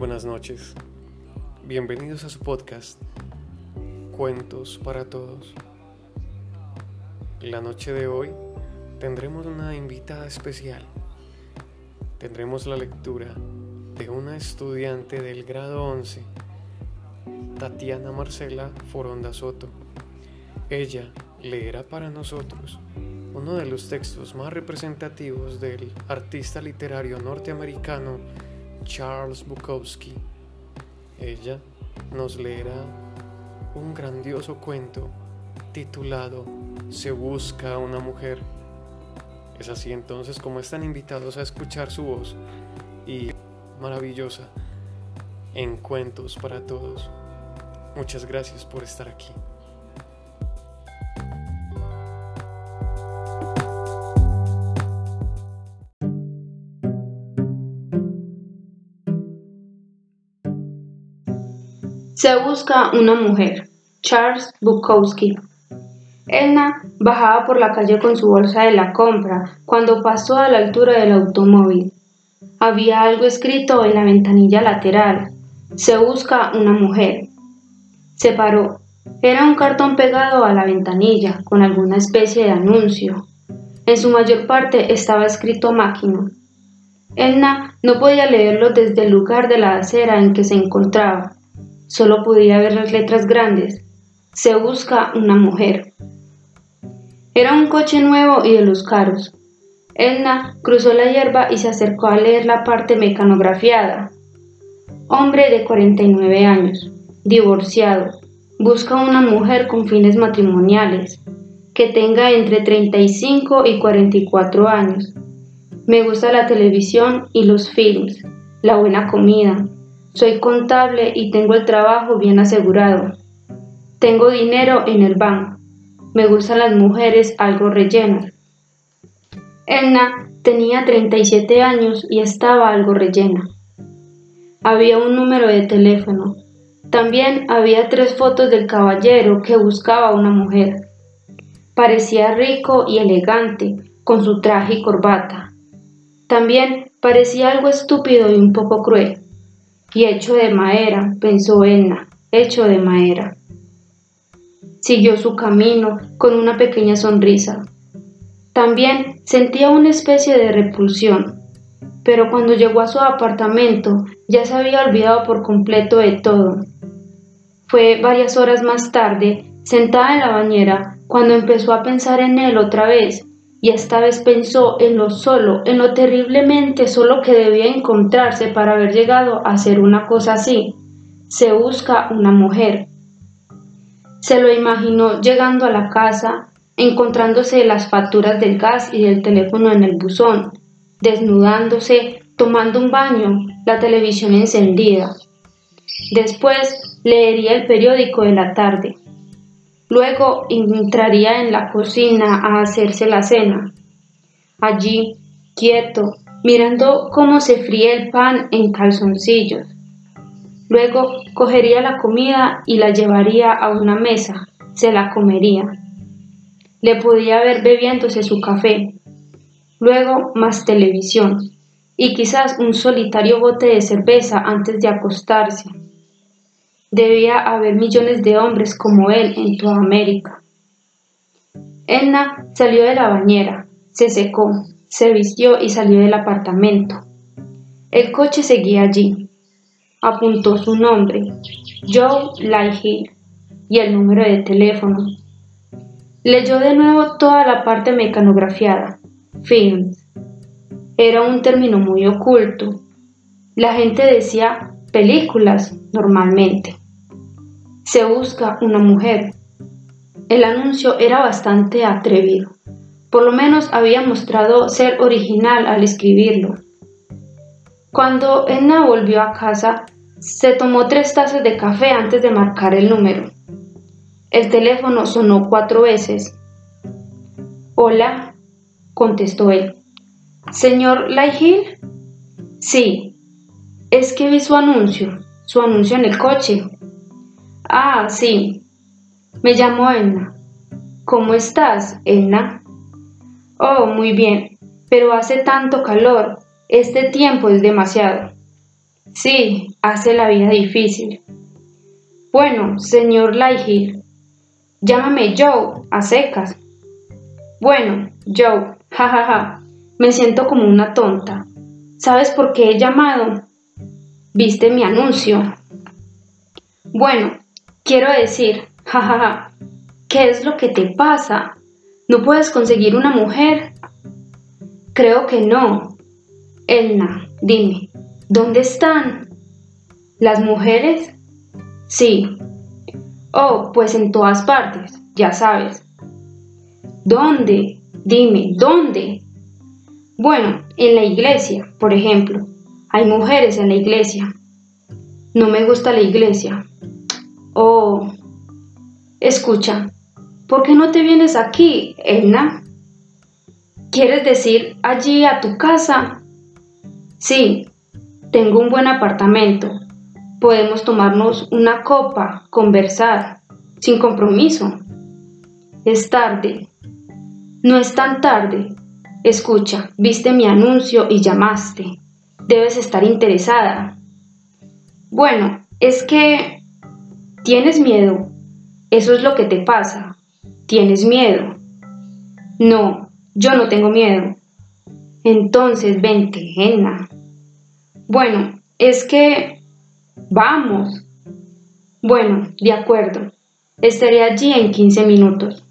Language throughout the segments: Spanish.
buenas noches. Bienvenidos a su podcast Cuentos para Todos. La noche de hoy tendremos una invitada especial. Tendremos la lectura de una estudiante del grado 11, Tatiana Marcela Foronda Soto. Ella leerá para nosotros uno de los textos más representativos del artista literario norteamericano Charles Bukowski. Ella nos leerá un grandioso cuento titulado Se busca una mujer. Es así entonces como están invitados a escuchar su voz y maravillosa en Cuentos para Todos. Muchas gracias por estar aquí. Se busca una mujer. Charles Bukowski. Elna bajaba por la calle con su bolsa de la compra cuando pasó a la altura del automóvil. Había algo escrito en la ventanilla lateral. Se busca una mujer. Se paró. Era un cartón pegado a la ventanilla con alguna especie de anuncio. En su mayor parte estaba escrito máquina. Elna no podía leerlo desde el lugar de la acera en que se encontraba. Solo podía ver las letras grandes. Se busca una mujer. Era un coche nuevo y de los caros. Edna cruzó la hierba y se acercó a leer la parte mecanografiada. Hombre de 49 años, divorciado, busca una mujer con fines matrimoniales, que tenga entre 35 y 44 años. Me gusta la televisión y los films, la buena comida, soy contable y tengo el trabajo bien asegurado. Tengo dinero en el banco. Me gustan las mujeres algo rellenas. Elna tenía 37 años y estaba algo rellena. Había un número de teléfono. También había tres fotos del caballero que buscaba a una mujer. Parecía rico y elegante, con su traje y corbata. También parecía algo estúpido y un poco cruel y hecho de madera, pensó Edna, hecho de madera. Siguió su camino con una pequeña sonrisa. También sentía una especie de repulsión, pero cuando llegó a su apartamento ya se había olvidado por completo de todo. Fue varias horas más tarde, sentada en la bañera, cuando empezó a pensar en él otra vez y esta vez pensó en lo solo, en lo terriblemente solo que debía encontrarse para haber llegado a hacer una cosa así. Se busca una mujer. Se lo imaginó llegando a la casa, encontrándose las facturas del gas y del teléfono en el buzón, desnudándose, tomando un baño, la televisión encendida. Después leería el periódico de la tarde. Luego entraría en la cocina a hacerse la cena. Allí, quieto, mirando cómo se fríe el pan en calzoncillos. Luego cogería la comida y la llevaría a una mesa, se la comería. Le podía ver bebiéndose su café. Luego más televisión y quizás un solitario bote de cerveza antes de acostarse. Debía haber millones de hombres como él en toda América. Edna salió de la bañera, se secó, se vistió y salió del apartamento. El coche seguía allí. Apuntó su nombre, Joe Lighthill, y el número de teléfono. Leyó de nuevo toda la parte mecanografiada. Films. Era un término muy oculto. La gente decía películas normalmente se busca una mujer. El anuncio era bastante atrevido. Por lo menos había mostrado ser original al escribirlo. Cuando Enna volvió a casa, se tomó tres tazas de café antes de marcar el número. El teléfono sonó cuatro veces. Hola, contestó él. ¿Señor Lighthill? Sí. Es que vi su anuncio, su anuncio en el coche. Ah, sí. Me llamo Enna. ¿Cómo estás, Enna? Oh, muy bien, pero hace tanto calor. Este tiempo es demasiado. Sí, hace la vida difícil. Bueno, señor Lighthill, llámame Joe, a secas. Bueno, Joe, jajaja, ja, ja. me siento como una tonta. ¿Sabes por qué he llamado? ¿Viste mi anuncio? Bueno, quiero decir, jajaja, ja, ¿qué es lo que te pasa? ¿No puedes conseguir una mujer? Creo que no. Elna, dime, ¿dónde están? ¿Las mujeres? Sí. Oh, pues en todas partes, ya sabes. ¿Dónde? Dime, ¿dónde? Bueno, en la iglesia, por ejemplo. Hay mujeres en la iglesia. No me gusta la iglesia. Oh. Escucha, ¿por qué no te vienes aquí, Elna? ¿Quieres decir allí a tu casa? Sí, tengo un buen apartamento. Podemos tomarnos una copa, conversar, sin compromiso. Es tarde. No es tan tarde. Escucha, viste mi anuncio y llamaste. Debes estar interesada. Bueno, es que... ¿Tienes miedo? Eso es lo que te pasa. ¿Tienes miedo? No, yo no tengo miedo. Entonces, vente, Henna. Bueno, es que... Vamos. Bueno, de acuerdo. Estaré allí en 15 minutos.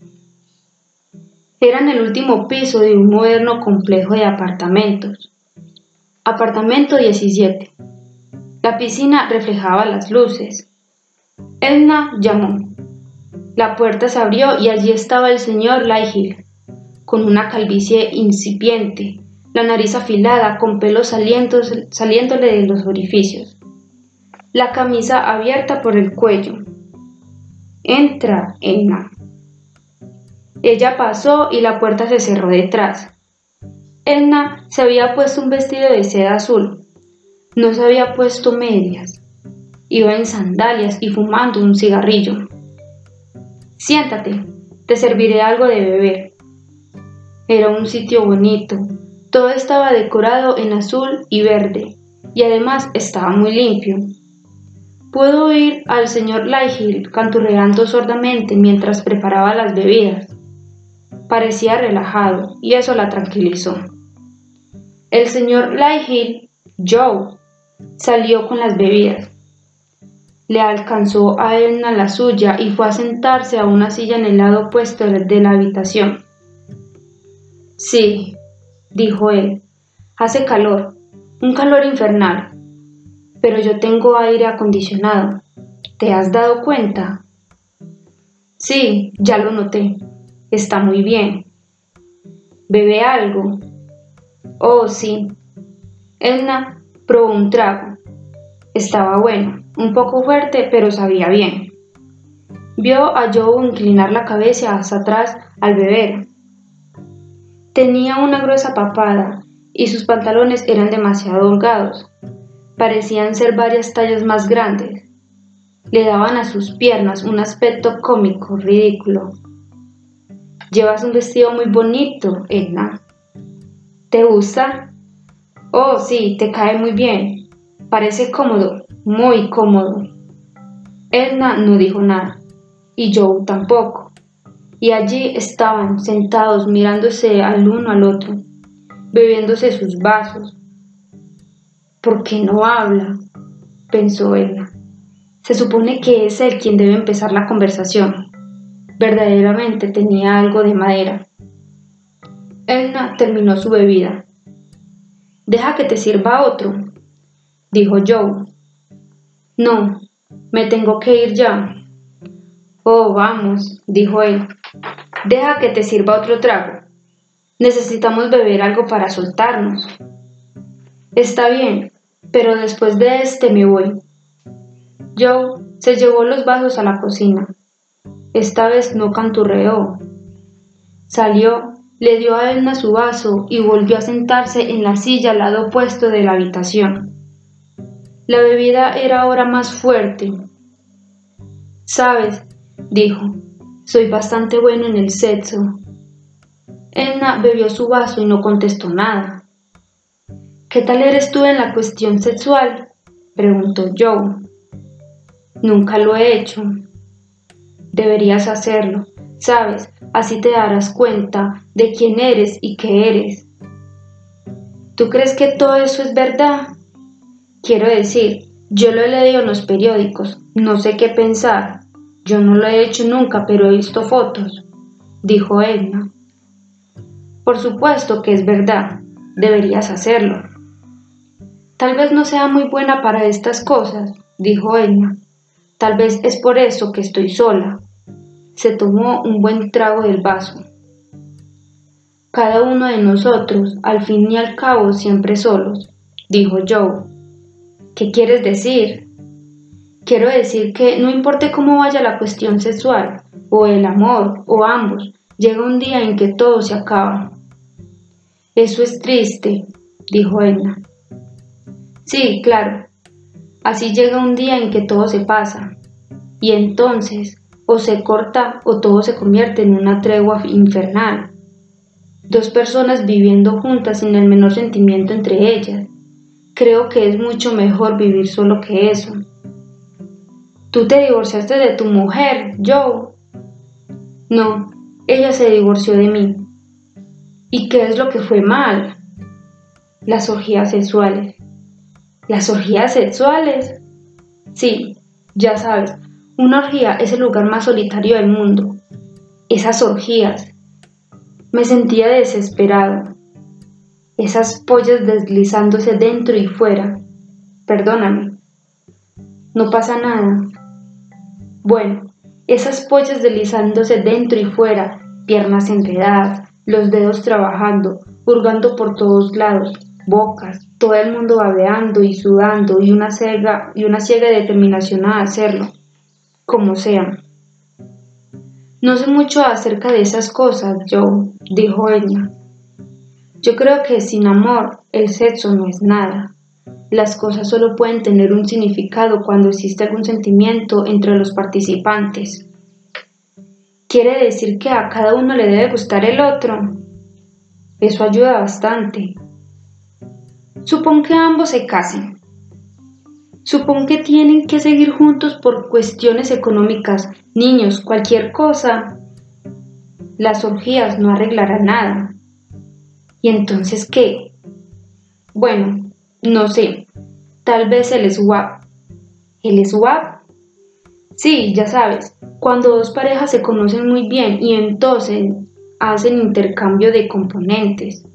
Era en el último piso de un moderno complejo de apartamentos. Apartamento 17. La piscina reflejaba las luces. Edna llamó. La puerta se abrió y allí estaba el señor Lighthill con una calvicie incipiente, la nariz afilada, con pelos saliéndole de los orificios, la camisa abierta por el cuello. Entra, Emma. Ella pasó y la puerta se cerró detrás. Edna se había puesto un vestido de seda azul. No se había puesto medias. Iba en sandalias y fumando un cigarrillo. Siéntate, te serviré algo de beber. Era un sitio bonito. Todo estaba decorado en azul y verde, y además estaba muy limpio. Puedo oír al señor Lighthill canturreando sordamente mientras preparaba las bebidas. Parecía relajado, y eso la tranquilizó. El señor Lighthill, Joe, salió con las bebidas. Le alcanzó a Edna la suya y fue a sentarse a una silla en el lado opuesto de la habitación. Sí, dijo él, hace calor, un calor infernal, pero yo tengo aire acondicionado. ¿Te has dado cuenta? Sí, ya lo noté. Está muy bien. ¿Bebe algo? Oh, sí. Edna probó un trago. Estaba bueno, un poco fuerte, pero sabía bien. Vio a Joe inclinar la cabeza hacia atrás al beber Tenía una gruesa papada y sus pantalones eran demasiado holgados. Parecían ser varias tallas más grandes. Le daban a sus piernas un aspecto cómico, ridículo. Llevas un vestido muy bonito, Edna. ¿Te gusta? Oh, sí, te cae muy bien. Parece cómodo, muy cómodo. Edna no dijo nada, y Joe tampoco y allí estaban sentados mirándose al uno al otro, bebiéndose sus vasos. ¿Por qué no habla? pensó ella. Se supone que es él quien debe empezar la conversación. Verdaderamente tenía algo de madera. Edna terminó su bebida. Deja que te sirva otro, dijo Joe. No, me tengo que ir ya. Oh, vamos, dijo él. Deja que te sirva otro trago. Necesitamos beber algo para soltarnos. Está bien, pero después de este me voy. Joe se llevó los vasos a la cocina. Esta vez no canturreó. Salió, le dio a Edna su vaso y volvió a sentarse en la silla al lado opuesto de la habitación. La bebida era ahora más fuerte. Sabes, dijo, soy bastante bueno en el sexo. Edna bebió su vaso y no contestó nada. ¿Qué tal eres tú en la cuestión sexual? preguntó Joe. Nunca lo he hecho. Deberías hacerlo. Sabes, así te darás cuenta de quién eres y qué eres. ¿Tú crees que todo eso es verdad? Quiero decir, yo lo he leído en los periódicos, no sé qué pensar. Yo no lo he hecho nunca, pero he visto fotos, dijo Edna. Por supuesto que es verdad, deberías hacerlo. Tal vez no sea muy buena para estas cosas, dijo Edna. Tal vez es por eso que estoy sola. Se tomó un buen trago del vaso. Cada uno de nosotros, al fin y al cabo, siempre solos, dijo Joe. ¿Qué quieres decir? Quiero decir que no importe cómo vaya la cuestión sexual, o el amor, o ambos, llega un día en que todo se acaba. Eso es triste, dijo Edna. Sí, claro. Así llega un día en que todo se pasa. Y entonces, o se corta o todo se convierte en una tregua infernal. Dos personas viviendo juntas sin el menor sentimiento entre ellas. Creo que es mucho mejor vivir solo que eso. Tú te divorciaste de tu mujer, Joe. No, ella se divorció de mí. ¿Y qué es lo que fue mal? Las orgías sexuales. ¿Las orgías sexuales? Sí, ya sabes, una orgía es el lugar más solitario del mundo. Esas orgías. Me sentía desesperado. Esas pollas deslizándose dentro y fuera. Perdóname. No pasa nada. Bueno, esas pollas deslizándose dentro y fuera, piernas enredadas, los dedos trabajando, hurgando por todos lados, bocas, todo el mundo babeando y sudando y una ciega, y una ciega determinación a hacerlo, como sea. No sé mucho acerca de esas cosas, Joe, dijo ella. Yo creo que sin amor el sexo no es nada. Las cosas solo pueden tener un significado cuando existe algún sentimiento entre los participantes. ¿Quiere decir que a cada uno le debe gustar el otro? Eso ayuda bastante. Supón que ambos se casen. Supón que tienen que seguir juntos por cuestiones económicas, niños, cualquier cosa. Las orgías no arreglarán nada. ¿Y entonces qué? Bueno, no sé. Tal vez el swap. ¿El swap? Sí, ya sabes, cuando dos parejas se conocen muy bien y entonces hacen intercambio de componentes.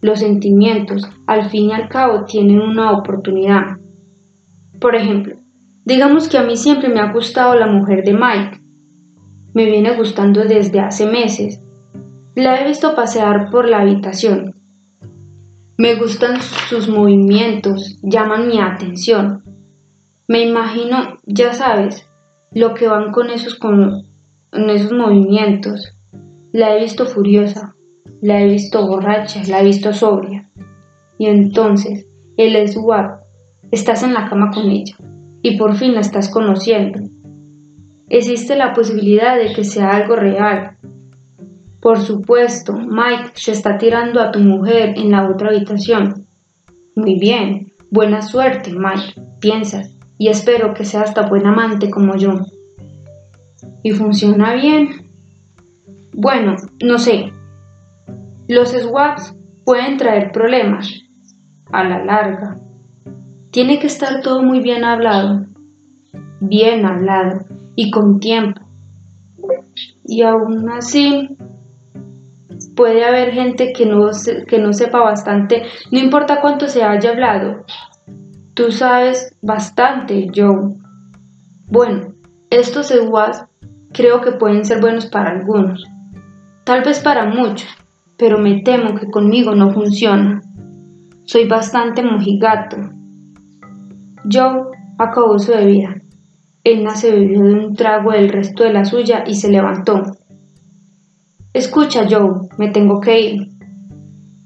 Los sentimientos, al fin y al cabo, tienen una oportunidad. Por ejemplo, digamos que a mí siempre me ha gustado la mujer de Mike. Me viene gustando desde hace meses. La he visto pasear por la habitación. Me gustan sus movimientos, llaman mi atención. Me imagino, ya sabes, lo que van con esos, con, esos movimientos. La he visto furiosa, la he visto borracha, la he visto sobria. Y entonces, el swap, estás en la cama con ella y por fin la estás conociendo. Existe la posibilidad de que sea algo real. Por supuesto, Mike se está tirando a tu mujer en la otra habitación. Muy bien, buena suerte, Mike, piensas y espero que seas tan buen amante como yo. ¿Y funciona bien? Bueno, no sé. Los swaps pueden traer problemas a la larga. Tiene que estar todo muy bien hablado. Bien hablado y con tiempo. Y aún así, puede haber gente que no, que no sepa bastante, no importa cuánto se haya hablado, Tú sabes bastante, Joe. Bueno, estos EWAS creo que pueden ser buenos para algunos, tal vez para muchos, pero me temo que conmigo no funciona. Soy bastante mojigato. Joe acabó su bebida. Edna se bebió de un trago del resto de la suya y se levantó. Escucha, Joe, me tengo que ir.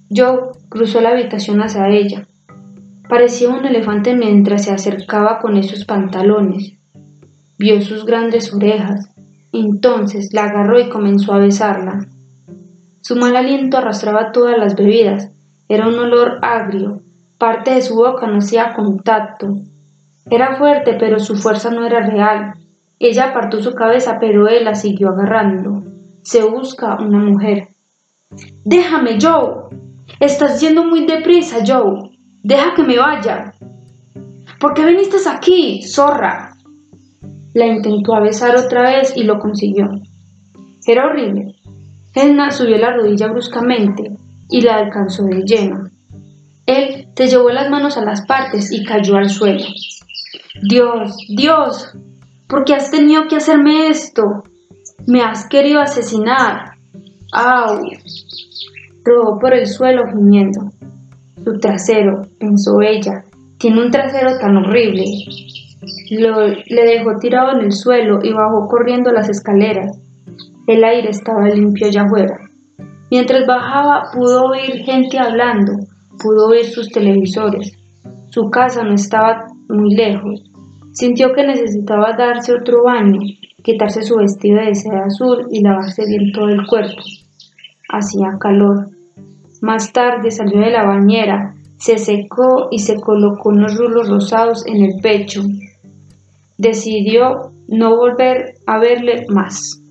Joe cruzó la habitación hacia ella. Parecía un elefante mientras se acercaba con esos pantalones. Vio sus grandes orejas. Entonces la agarró y comenzó a besarla. Su mal aliento arrastraba todas las bebidas. Era un olor agrio. Parte de su boca no hacía contacto. Era fuerte, pero su fuerza no era real. Ella apartó su cabeza, pero él la siguió agarrando. Se busca una mujer. Déjame, Joe. Estás yendo muy deprisa, Joe. Deja que me vaya. ¿Por qué viniste aquí, zorra? La intentó besar otra vez y lo consiguió. Era horrible. Edna subió la rodilla bruscamente y la alcanzó de lleno. Él te llevó las manos a las partes y cayó al suelo. Dios, Dios, ¿por qué has tenido que hacerme esto? Me has querido asesinar. ¡Au! Rodó por el suelo gimiendo. Su trasero, pensó ella, tiene un trasero tan horrible. le dejó tirado en el suelo y bajó corriendo las escaleras. El aire estaba limpio allá afuera. Mientras bajaba pudo oír gente hablando, pudo oír sus televisores. Su casa no estaba muy lejos. Sintió que necesitaba darse otro baño, quitarse su vestido de seda azul y lavarse bien todo el cuerpo. Hacía calor. Más tarde salió de la bañera, se secó y se colocó unos rulos rosados en el pecho. Decidió no volver a verle más.